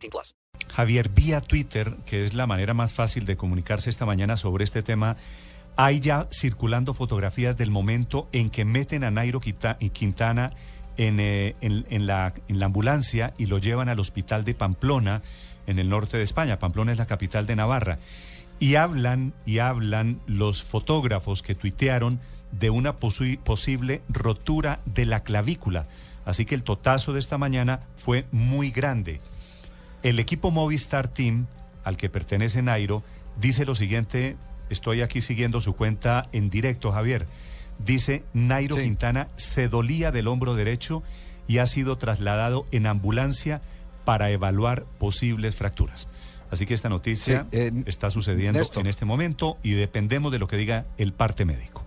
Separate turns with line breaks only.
18 plus.
Javier, vía Twitter, que es la manera más fácil de comunicarse esta mañana sobre este tema, hay ya circulando fotografías del momento en que meten a Nairo Quintana en, eh, en- la, ambulancia y lo llevan al hospital de Pamplona, en el norte de España. Pamplona es la capital de Navarra. Y hablan y hablan los fotógrafos que tuitearon de una posi- posible rotura de la clavícula. Así que el totazo de esta mañana fue muy grande. El equipo Movistar Team, al que pertenece Nairo, dice lo siguiente, estoy aquí siguiendo su cuenta en directo, Javier. Dice, Nairo
Sí.
Quintana se dolía del hombro derecho y ha sido trasladado en ambulancia para evaluar posibles fracturas. Así que esta noticia
Sí, eh,
está sucediendo
Néstor.
en este momento y dependemos de lo que diga el parte médico.